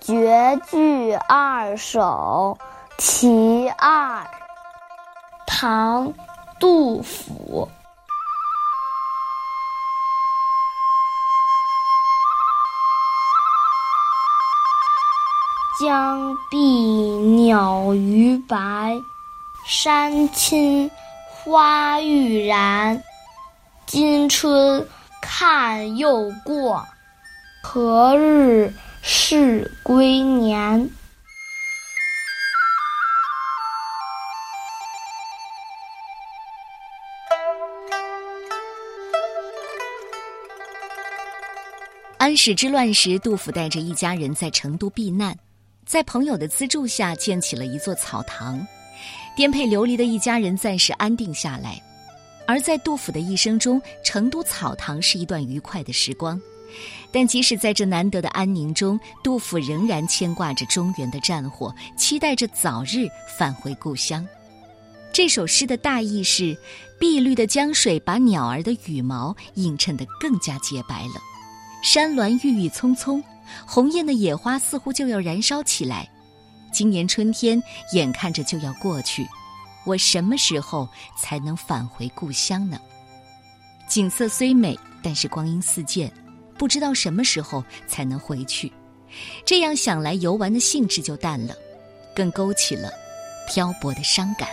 绝句二首·其二，唐·杜甫。江碧鸟逾白，山青花欲燃。今春看又过，何日是归年？安史之乱时，杜甫带着一家人在成都避难。在朋友的资助下，建起了一座草堂，颠沛流离的一家人暂时安定下来。而在杜甫的一生中，成都草堂是一段愉快的时光。但即使在这难得的安宁中，杜甫仍然牵挂着中原的战火，期待着早日返回故乡。这首诗的大意是：碧绿的江水把鸟儿的羽毛映衬得更加洁白了，山峦郁郁葱葱。红艳的野花似乎就要燃烧起来，今年春天眼看着就要过去，我什么时候才能返回故乡呢？景色虽美，但是光阴似箭，不知道什么时候才能回去。这样想来，游玩的兴致就淡了，更勾起了漂泊的伤感。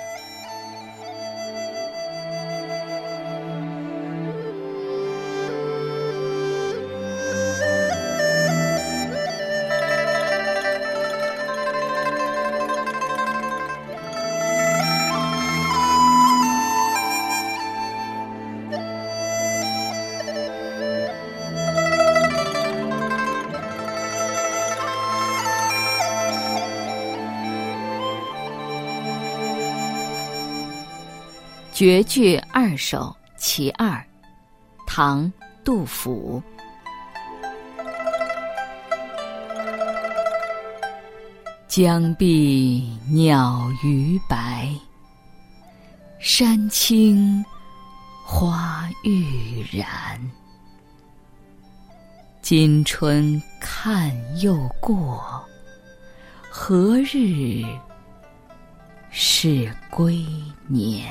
绝句二首·其二，唐·杜甫。江碧鸟逾白，山青花欲燃。今春看又过，何日是归年？